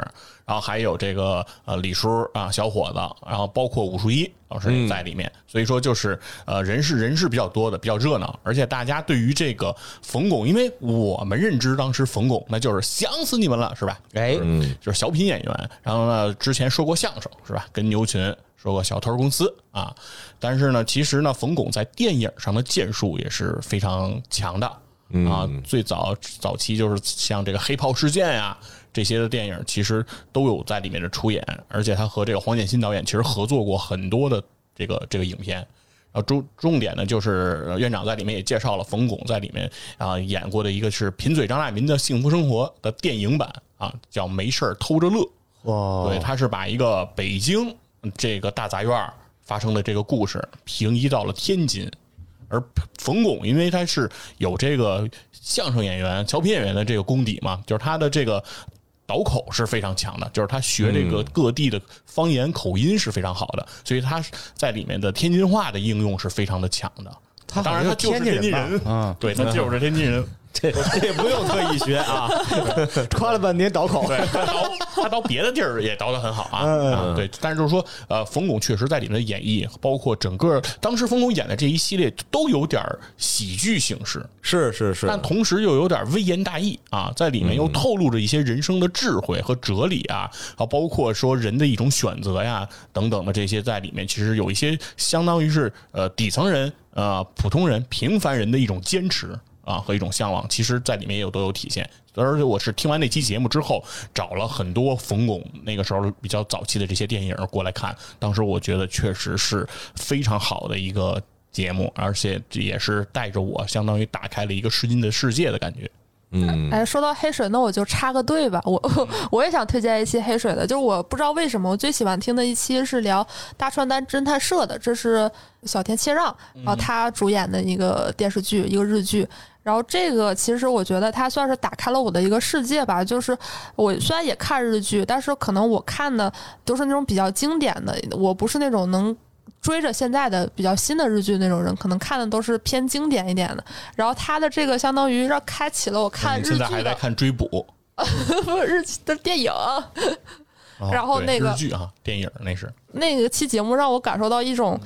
然后还有这个呃李叔啊小伙子，然后包括武术一老师也在里面，所以说就是呃人是人是比较多的，比较热闹，而且大家对于这个冯巩，因为我们认知当时冯巩那就是想死你们了，是吧？哎，嗯，就是小品演员，然后呢，之前说过相声是吧？跟牛群说过小偷公司啊，但是呢，其实呢，冯巩在电影上的建树也是非常强的啊。最早早期就是像这个黑袍事件呀、这些的电影，其实都有在里面的出演，而且他和这个黄建新导演其实合作过很多的这个这个影片。然后重重点呢，就是呃院长在里面也介绍了冯巩在里面啊演过的一个是贫嘴张大民的幸福生活的电影版啊，叫《没事儿偷着乐》。哇，对，他是把一个北京这个大杂院发生的这个故事平移到了天津，而冯巩因为他是有这个相声演员、小品演员的这个功底嘛，就是他的这个。倒口是非常强的，就是他学这个各地的方言口音是非常好的，所以他在里面的天津话的应用是非常的强的。他当然他就是天津人吧啊，对他就是天津人，这这 不用特意学啊。夸了半天倒口，对他倒他倒别的地儿也倒得很好啊嗯。啊，对，但是就是说，呃，冯巩确实在里面的演绎，包括整个当时冯巩演的这一系列都有点喜剧形式，是是是，但同时又有点微言大义啊，在里面又透露着一些人生的智慧和哲理啊，啊，包括说人的一种选择呀等等的这些在里面，其实有一些相当于是呃底层人呃普通人平凡人的一种坚持啊和一种向往，其实在里面也有都有体现。而且我是听完那期节目之后，找了很多冯巩那个时候比较早期的这些电影过来看，当时我觉得确实是非常好的一个节目，而且也是带着我相当于打开了一个新的世界的感觉。嗯，哎，说到黑水，那我就插个队吧。我 我也想推荐一期黑水的，就是我不知道为什么我最喜欢听的一期是聊大川丹侦探社的，这是小田切让，然后他主演的一个电视剧，一个日剧。然后这个其实我觉得它算是打开了我的一个世界吧。就是我虽然也看日剧，但是可能我看的都是那种比较经典的，我不是那种能。追着现在的比较新的日剧那种人，可能看的都是偏经典一点的。然后他的这个相当于让开启了我看日剧现在还在的，看追捕，不是日剧的电影。然后那个日剧啊，电影那是那个期节目让我感受到一种，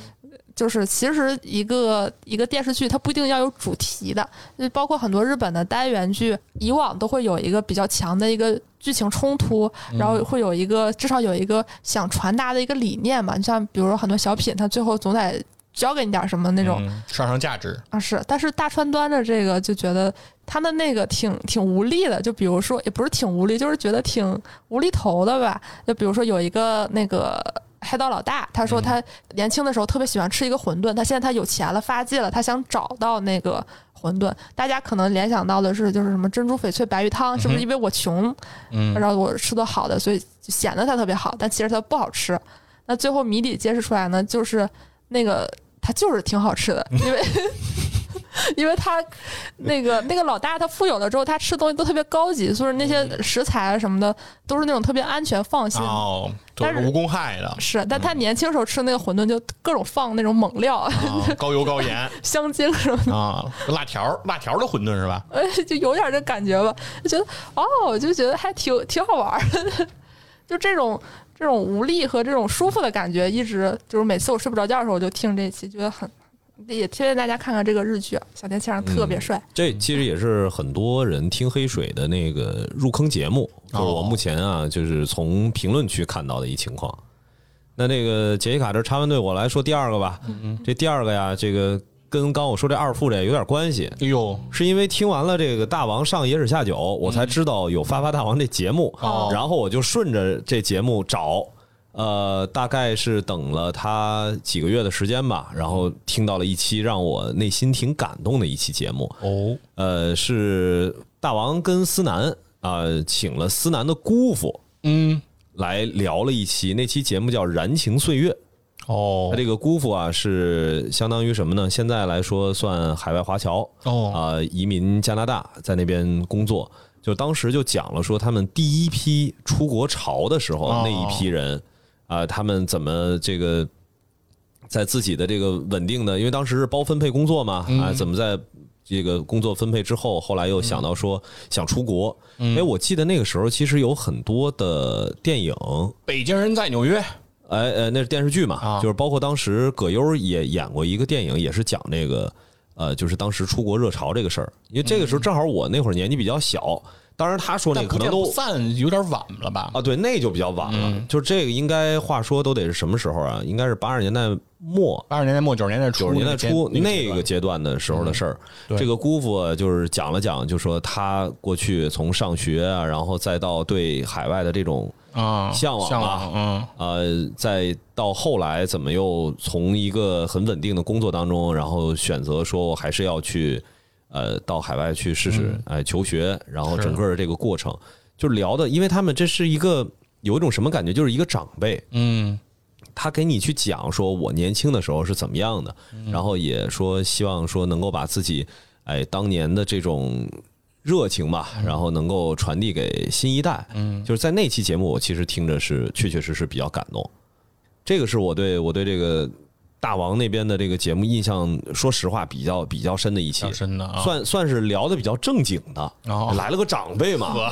就是其实一个一个电视剧它不一定要有主题的，就包括很多日本的单元剧，以往都会有一个比较强的一个剧情冲突，然后会有一个至少有一个想传达的一个理念嘛。你像比如说很多小品，它最后总得教给你点什么那种。嗯上升价值，啊，是，但是大川端的这个就觉得他的那个挺挺无力的，就比如说也不是挺无力，就是觉得挺无厘头的吧。就比如说有一个那个黑道老大，他说他年轻的时候特别喜欢吃一个馄饨，他现在他有钱了发迹了，他想找到那个馄饨。大家可能联想到的是就是什么珍珠翡翠白玉汤，是不是因为我穷，嗯然后我吃的好的，所以就显得它特别好，但其实它不好吃。那最后谜底揭示出来呢，就是那个它就是挺好吃的，因为因为他那个那个老大他富有了之后，他吃东西都特别高级，所以那些食材啊什么的都是那种特别安全放心。哦，都但是是无公害的是，但他年轻时候吃那个馄饨就各种放那种猛料，啊，高油高盐 香精什么的，啊，辣条辣条的馄饨是吧？哎，就有点这感觉吧，就觉得哦，就觉得还挺挺好玩儿的，就这种这种无力和这种舒服的感觉，一直就是每次我睡不着觉的时候，我就听这期，觉得很也推荐大家看看这个日剧，小田切让特别帅。这其实也是很多人听黑水的那个入坑节目，就是我目前啊，就是从评论区看到的一情况。那那个杰西卡这插完队，我来说第二个吧。这第二个呀，这个跟刚我说这二副这有点关系，哎呦，是因为听完了这个大王上野史下酒，我才知道有发发大王这节目，哦然后我就顺着这节目找，呃，大概是等了他几个月的时间吧，然后听到了一期让我内心挺感动的一期节目，哦，呃，是大王跟思南啊、请了思南的姑父嗯，来聊了一期，那期节目叫《燃情岁月》。哦他，这个姑父啊，是相当于什么呢？现在来说算海外华侨哦啊、移民加拿大，在那边工作。就当时就讲了说，他们第一批出国潮的时候，哦那一批人啊、他们怎么这个在自己的这个稳定的，因为当时是包分配工作嘛，啊，怎么在这个工作分配之后，后来又想到说想出国。哎，我记得那个时候其实有很多的电影，北京人在纽约，哎呃，那是电视剧嘛，啊就是包括当时葛优也演过一个电影，也是讲这个呃，就是当时出国热潮这个事儿。因为这个时候正好我那会儿年纪比较小，当然他说那可能都散有点晚了吧？啊，对，那就比较晚了。就是这个应该话说都得是什么时候啊？应该是八十年代末。八十年代末九十年代初，九十年代初那那个阶段的时候的事儿，对这个姑父就是讲了讲，就说他过去从上学啊，然后再到对海外的这种啊向往吧向往，嗯呃，再到后来怎么又从一个很稳定的工作当中，然后选择说我还是要去呃到海外去试试哎、求学，然后整个的这个过程就聊的，因为他们这是一个有一种什么感觉，就是一个长辈，嗯他给你去讲说我年轻的时候是怎么样的，然后也说希望说能够把自己哎当年的这种热情吧，然后能够传递给新一代。嗯，就是在那期节目，我其实听着是确确实实比较感动。这个是我对我对这个大王那边的这个节目印象，说实话比较比较深的一期，深的啊。算算是聊的比较正经的。哦来了个长辈嘛，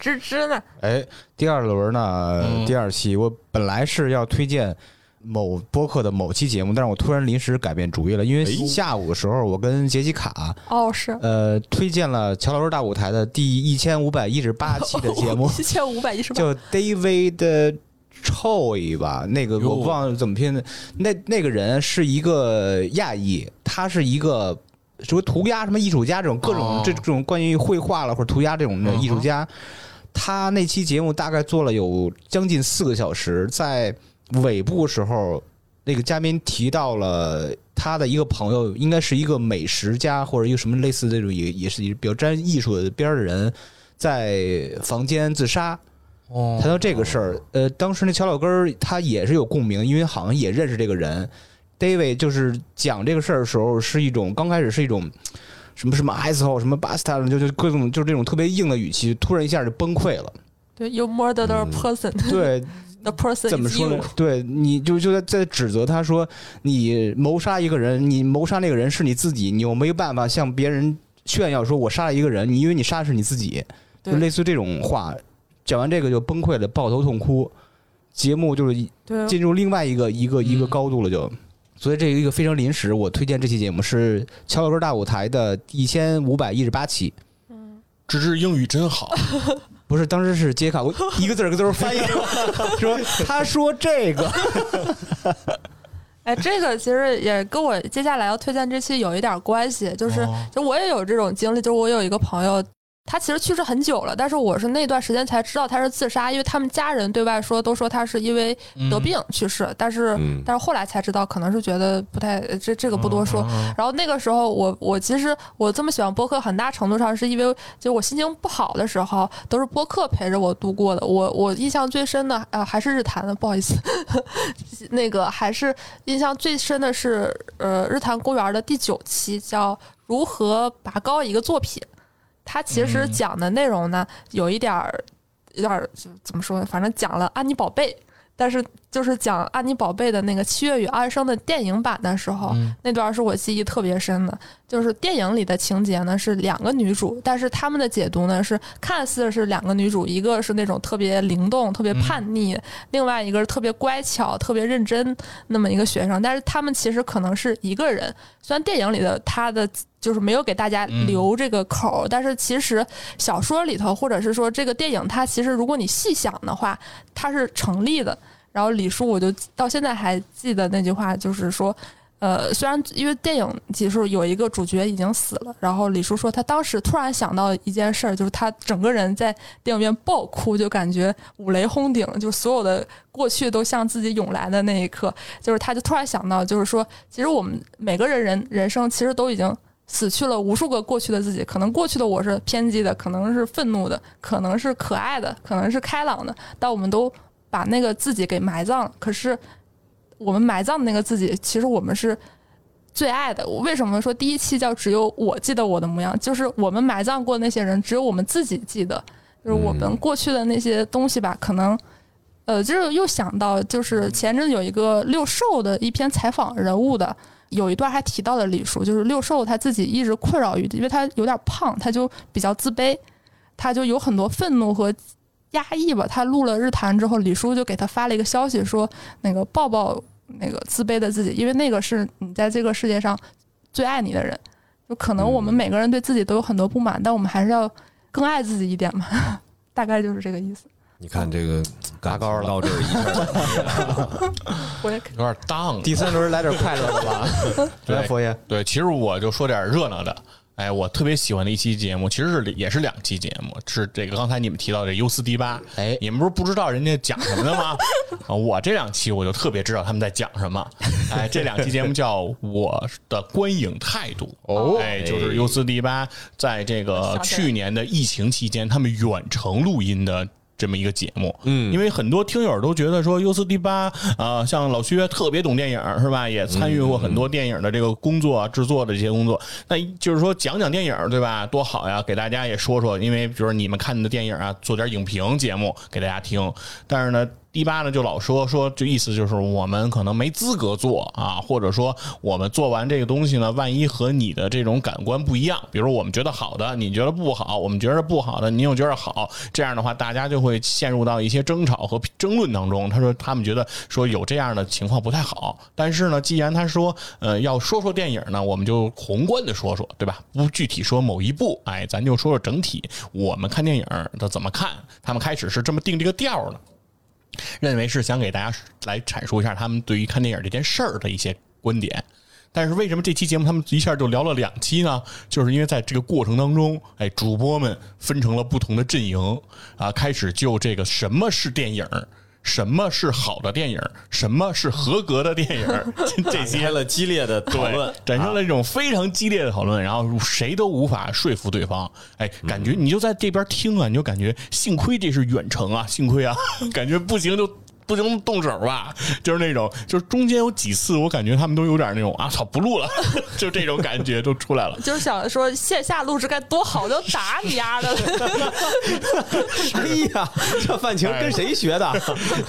芝芝 呢？哎，第二轮呢，嗯第二期我本来是要推荐某播客的某期节目，但是我突然临时改变主意了，因为哎下午的时候我跟杰西卡哦，是呃推荐了乔老师大舞台的第一千五百一十八期的节目，一千五百一十八。叫 David Choi 吧，那个我忘了怎么拼的。那那个人是一个亚裔，他是一个什么涂鸦什么艺术家这种各种、这种关于绘画了或者涂鸦这种的艺术家。他那期节目大概做了有将近四个小时，在尾部时候，那个嘉宾提到了他的一个朋友，应该是一个美食家或者一个什么类似这种也也是比较沾艺术的边的人，在房间自杀。哦谈到这个事儿，呃，当时那乔老根儿他也是有共鸣，因为好像也认识这个人。David 就是讲这个事儿的时候，是一种刚开始是一种什么什么 asshole 什么 bastard，就就各种就是这种特别硬的语气，突然一下就崩溃了。对，You murdered a person，对，the person 怎么说呢。？对，你就就在在指责他说，你谋杀一个人，你谋杀那个人是你自己，你又没有办法向别人炫耀说我杀了一个人，你因为你杀的是你自己，就类似这种话。讲完这个就崩溃了，抱头痛哭。节目就是，进入另外一个一个一个高度了就，所以这一个非常临时，我推荐这期节目是乔老根大舞台的一千五百一十八期，嗯芝芝英语真好，不是当时是杰卡，我一个字儿一个字儿翻译，说他说这个，哎，这个其实也跟我接下来要推荐这期有一点关系，就是、哦就我也有这种经历，就是我有一个朋友。他其实去世很久了，但是我是那段时间才知道他是自杀，因为他们家人对外说都说他是因为得病去世，但是、嗯但是后来才知道，可能是觉得不太这这个不多说。嗯然后那个时候我我其实我这么喜欢播客，很大程度上是因为就我心情不好的时候，都是播客陪着我度过的。我我印象最深的呃还是日坛的，不好意思，那个还是印象最深的是呃日坛公园的第九期，叫如何拔高一个作品。它其实讲的内容呢，有一点儿有点儿就怎么说呢，反正讲了安妮宝贝。但是就是讲安妮宝贝的那个《七月与安生》的电影版的时候，嗯那段是我记忆特别深的。就是电影里的情节呢是两个女主，但是他们的解读呢是看似是两个女主，一个是那种特别灵动、特别叛逆，另外一个是特别乖巧、特别认真那么一个学生，但是他们其实可能是一个人。虽然电影里的她的就是没有给大家留这个口儿，但是其实小说里头或者是说这个电影，它其实如果你细想的话，它是成立的。然后李叔，我就到现在还记得那句话，就是说，呃，虽然因为电影其实有一个主角已经死了，然后李叔说他当时突然想到一件事儿，就是他整个人在电影院爆哭，就感觉五雷轰顶，就所有的过去都向自己涌来的那一刻，就是他就突然想到，就是说，其实我们每个人人人生其实都已经。死去了无数个过去的自己，可能过去的我是偏激的，可能是愤怒的，可能是可爱的，可能是开朗的，但我们都把那个自己给埋葬了。可是我们埋葬的那个自己，其实我们是最爱的。为什么说第一期叫只有我记得我的模样？就是我们埋葬过那些人，只有我们自己记得。就是我们过去的那些东西吧，可能。呃，就是又想到，就是前阵有一个六兽的一篇采访人物的，有一段还提到了李叔，就是六兽他自己一直困扰于，因为他有点胖，他就比较自卑，他就有很多愤怒和压抑吧。他录了日谈之后，李叔就给他发了一个消息说，那个抱抱那个自卑的自己，因为那个是你在这个世界上最爱你的人。就可能我们每个人对自己都有很多不满，但我们还是要更爱自己一点嘛。大概就是这个意思。你看这个嘎高了到这儿一下，我也有点荡。第三轮来点快乐的吧，来佛爷，对，其实我就说点热闹的。哎，我特别喜欢的一期节目，其实是也是两期节目，是这个刚才你们提到的优斯迪巴。哎你们不是不知道人家讲什么的吗？啊，我这两期我就特别知道他们在讲什么。哎，这两期节目叫《我的观影态度》哦哎，就是优斯迪巴在这个去年的疫情期间，他们远程录音的。这么一个节目，嗯，因为很多听友都觉得说优斯迪巴啊、像老薛特别懂电影是吧？也参与过很多电影的这个工作啊、制作的这些工作。那就是说讲讲电影对吧？多好呀，给大家也说说，因为比如说你们看的电影啊，做点影评节目给大家听。但是呢，第八呢就老说说，就意思就是我们可能没资格做啊，或者说我们做完这个东西呢，万一和你的这种感官不一样，比如我们觉得好的，你觉得不好，我们觉得不好的，你又觉得好，这样的话大家就会陷入到一些争吵和争论当中。他说他们觉得说有这样的情况不太好，但是呢，既然他说呃要说说电影呢，我们就宏观的说说，对吧？不具体说某一部，哎，咱就说说整体，我们看电影的怎么看？他们开始是这么定这个调的。认为是想给大家来阐述一下他们对于看电影这件事儿的一些观点，但是为什么这期节目他们一下就聊了两期呢？就是因为在这个过程当中，哎，主播们分成了不同的阵营啊，开始就这个什么是电影。什么是好的电影？什么是合格的电影？这些了激烈的讨论，产生了这种非常激烈的讨论，然后谁都无法说服对方。哎，感觉你就在这边听啊，你就感觉幸亏这是远程啊，幸亏啊，感觉不行就。不行动手吧？就是那种，就是中间有几次，我感觉他们都有点那种啊操，不录了，就这种感觉都出来了。就是想说线下录制该多好，就打你丫的！哎呀，这范晴跟谁学的？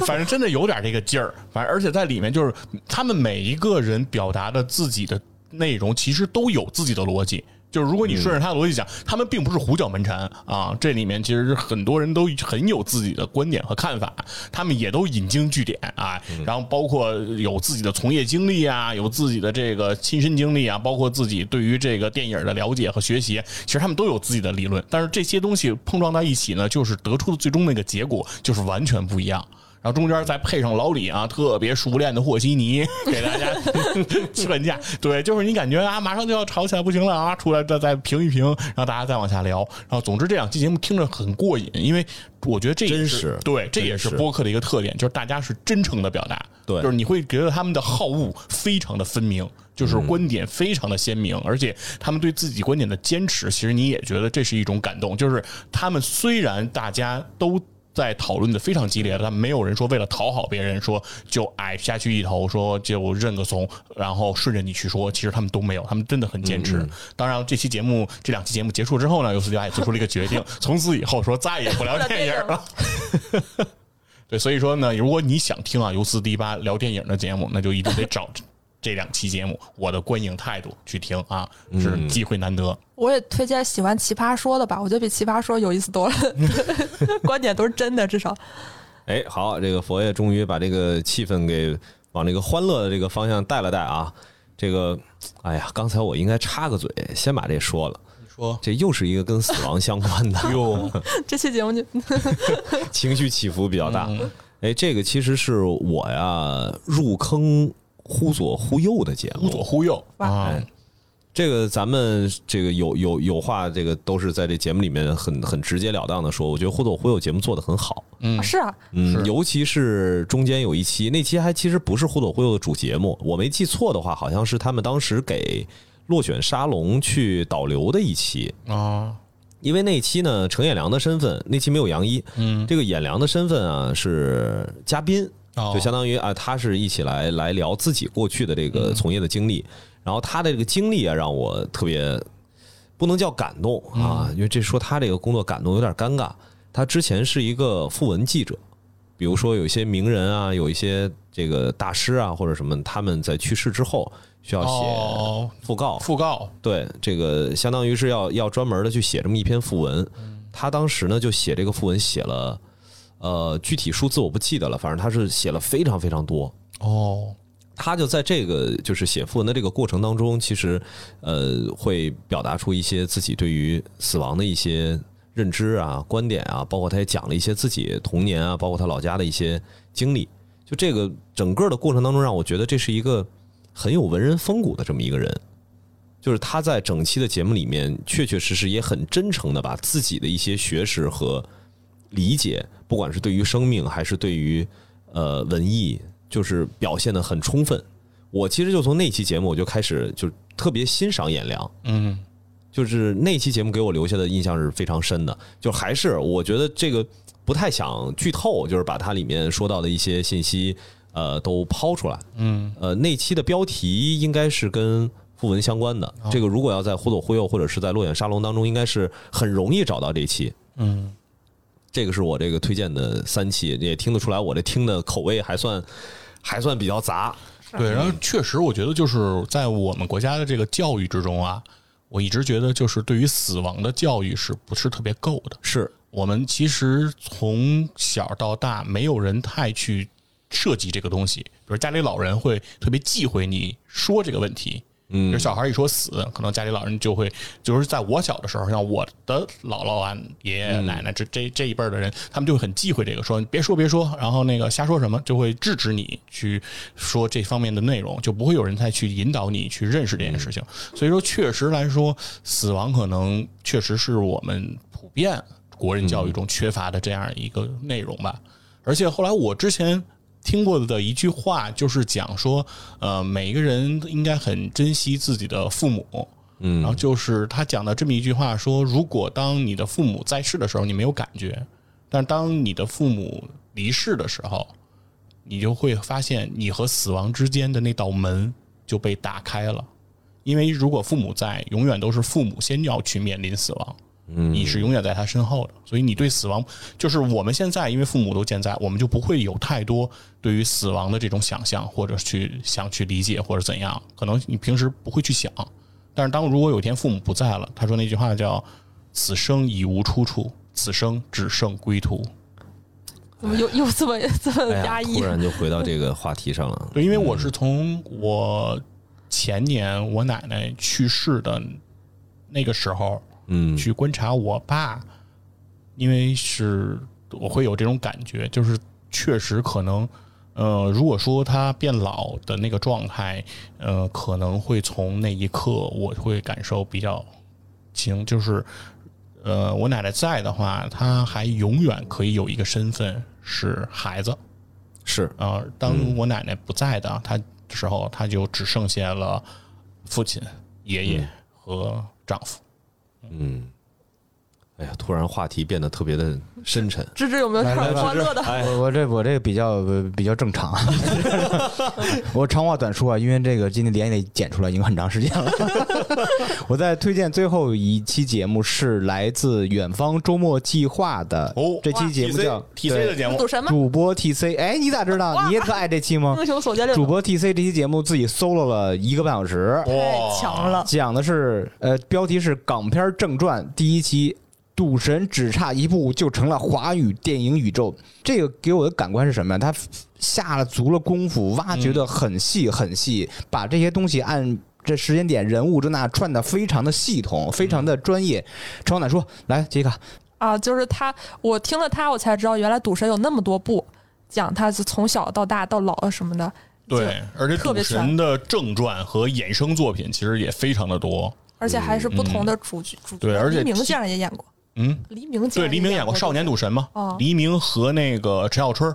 反正真的有点这个劲儿。反正而且在里面，就是他们每一个人表达的自己的内容，其实都有自己的逻辑。就是如果你顺着他的逻辑讲，他们并不是胡搅蛮缠啊，这里面其实很多人都很有自己的观点和看法，他们也都引经据典啊，然后包括有自己的从业经历啊，有自己的这个亲身经历啊，包括自己对于这个电影的了解和学习，其实他们都有自己的理论，但是这些东西碰撞在一起呢，就是得出的最终那个结果就是完全不一样。然后中间再配上老李啊，特别熟练的和稀泥，给大家 劝架。对，就是你感觉啊，马上就要吵起来，不行了啊，出来再再评一评，然后大家再往下聊。然后总之这两期节目听着很过瘾，因为我觉得这也是对，这也是播客的一个特点，就是大家是真诚的表达。对，就是你会觉得他们的好恶非常的分明，就是观点非常的鲜明，而且他们对自己观点的坚持，其实你也觉得这是一种感动。就是他们虽然大家都。在讨论的非常激烈，但没有人说为了讨好别人说就矮下去一头，说就认个怂，然后顺着你去说。其实他们都没有，他们真的很坚持。当然，这期节目这两期节目结束之后呢，尤斯迪亚也做出了一个决定，从此以后说再也不聊电影了。对，所以说呢，如果你想听啊尤斯迪巴聊电影的节目，那就一定得找。这两期节目，我的观影态度去听啊，是机会难得。我也推荐喜欢奇葩说的吧，我觉得比奇葩说有意思多了，观点都是真的，至少。哎，好，这个佛爷终于把这个气氛给往这个欢乐的这个方向带了带啊。这个，哎呀，刚才我应该插个嘴，先把这说了。你说，这又是一个跟死亡相关的 哟。这期节目就情绪起伏比较大。哎，这个其实是我呀入坑。忽左忽右的节目，忽左忽右啊！这个咱们这个有有有话，这个都是在这节目里面很很直截了当的说。我觉得忽左忽右节目做的很好，嗯，是啊，嗯，尤其是中间有一期，那期还其实不是忽左忽右的主节目，我没记错的话，好像是他们当时给落选沙龙去导流的一期啊。因为那期呢，程演良的身份，那期没有杨一，嗯，这个演良的身份啊是嘉宾。就相当于啊，他是一起来来聊自己过去的这个从业的经历，然后他的这个经历啊，让我特别不能叫感动啊，因为这说他这个工作感动有点尴尬。他之前是一个副文记者，比如说有一些名人啊，有一些这个大师啊或者什么，他们在去世之后需要写讣告，讣告，对，这个相当于是要要专门的去写这么一篇讣文。他当时呢就写这个讣文写了。呃，具体数字我不记得了，反正他是写了非常非常多哦。他就在这个就是写赋文的这个过程当中，其实呃会表达出一些自己对于死亡的一些认知啊、观点啊，包括他也讲了一些自己童年啊，包括他老家的一些经历。就这个整个的过程当中，让我觉得这是一个很有文人风骨的这么一个人。就是他在整期的节目里面，确确实实也很真诚的把自己的一些学识和。理解，不管是对于生命还是对于呃文艺，就是表现的很充分。我其实就从那期节目我就开始就特别欣赏颜良，嗯，就是那期节目给我留下的印象是非常深的。就还是我觉得这个不太想剧透，就是把它里面说到的一些信息呃都抛出来。嗯，呃，那期的标题应该是跟讣文相关的。这个如果要在忽左忽右或者是在落眼沙龙当中，应该是很容易找到这期。嗯。这个是我这个推荐的三期，也听得出来我这听的口味还算还算比较杂。对，然后确实，我觉得就是在我们国家的这个教育之中啊，我一直觉得就是对于死亡的教育是不是特别够的？是，我们其实从小到大，没有人太去涉及这个东西，比如家里老人会特别忌讳你说这个问题。嗯就小孩一说死，可能家里老人就会，就是在我小的时候，像我的姥姥啊、爷爷奶奶这这这一辈儿的人，他们就会很忌讳这个，说别说别说，然后那个瞎说什么，就会制止你去说这方面的内容，就不会有人再去引导你去认识这件事情。所以说，确实来说，死亡可能确实是我们普遍国人教育中缺乏的这样一个内容吧。而且后来我之前听过的一句话，就是讲说，呃，每一个人应该很珍惜自己的父母。嗯然后就是他讲的这么一句话说：如果当你的父母在世的时候，你没有感觉，但当你的父母离世的时候，你就会发现你和死亡之间的那道门就被打开了。因为如果父母在，永远都是父母先要去面临死亡。你是永远在他身后的，所以你对死亡，就是我们现在因为父母都健在，我们就不会有太多对于死亡的这种想象，或者去想去理解或者怎样，可能你平时不会去想。但是当如果有一天父母不在了，他说那句话叫“此生已无出处，此生只剩归途怎么又又这么这么压抑突？然就回到这个 话题上了”。。对，因为我是从我前年我奶奶去世的那个时候，嗯去观察我爸，因为是我会有这种感觉，就是确实可能，呃，如果说他变老的那个状态，呃，可能会从那一刻我会感受比较轻，就是，呃，我奶奶在的话，她还永远可以有一个身份是孩子，是，啊、当我奶奶不在的她时候，她就只剩下了父亲、爷爷和丈夫。嗯，哎呀，突然话题变得特别的深沉。芝芝有没有让来来来人欢乐的？哎，我我这我这个比较呃比较正常，我长话短说啊，因为这个今天连夜得剪出来，已经很长时间了。我在推荐最后一期节目是来自远方周末计划的哦这期节目叫 T C 的节目赌，神吗？主播 TC，哎，你咋知道？你也特爱这期吗？英雄所见略，主播 TC 这期节目自己 solo 了一个半小时，太强了。讲的是呃，标题是港片正传第一期，赌神只差一步就成了华语电影宇宙。这个给我的感官是什么呀？他下了足了功夫，挖掘的很细很细，把这些东西按。这时间点、人物这那串的非常的系统，非常的专业。陈老奶说：“来，杰克，啊，就是他，我听了他，我才知道原来赌神有那么多部，讲他是从小到大到老啊什么的。对，而且赌特别神的正传和衍生作品其实也非常的多。而且还是不同的主角。主角对而且黎明竟然也演过，嗯，黎明对，黎明演过过《少年赌神》吗哦，黎明和那个陈小春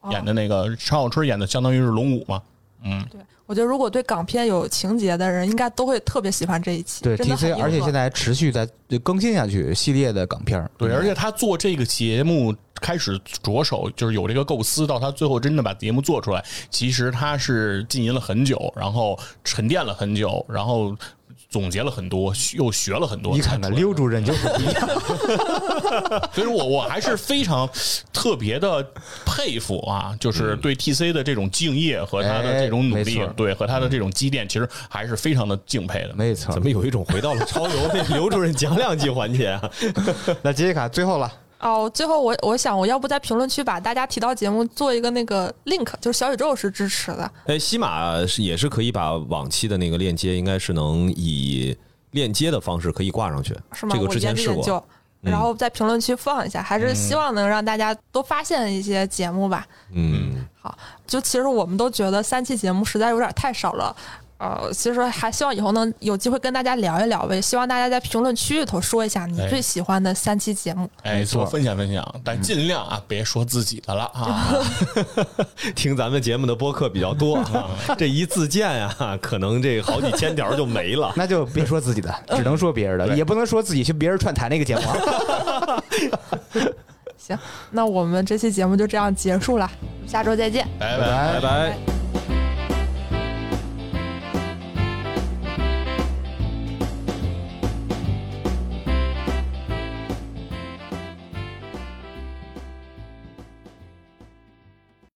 哦演的那个，陈小春演的相当于是龙五嘛。嗯，对，我觉得如果对港片有情节的人，应该都会特别喜欢这一期。对真的很 TC，而且现在还持续在更新下去系列的港片。对，而且他做这个节目开始着手就是有这个构思，到他最后真的把节目做出来，其实他是浸淫了很久，然后沉淀了很久，然后总结了很多，又学了很多。你看看刘主任就是不一样。所以我我还是非常特别的佩服啊，就是对 TC 的这种敬业和他的这种努力哎，对和他的这种积淀，其实还是非常的敬佩的。没错怎，么有一种回到了超游那刘主任讲两句环节啊？那杰西卡最后了，哦，最后我我想，我要不在评论区把大家提到节目做一个那个 link，就是小宇宙是支持的，哎，西马是也是可以把往期的那个链接，应该是能以链接的方式可以挂上去。是吗？这个我之前试过。然后在评论区放一下，还是希望能让大家多发现一些节目吧。嗯，好就其实我们都觉得三期节目实在有点太少了。呃，其实还希望以后能有机会跟大家聊一聊呗。希望大家在评论区里头说一下你哎最喜欢的三期节目。哎，没错分享分享，但尽量啊，别说自己的了啊。听咱们节目的播客比较多，这一自荐啊，可能这好几千条就没了。那就别说自己的，只能说别人的，也不能说自己去别人串台那个节目啊。行，那我们这期节目就这样结束了，下周再见。拜拜。拜拜。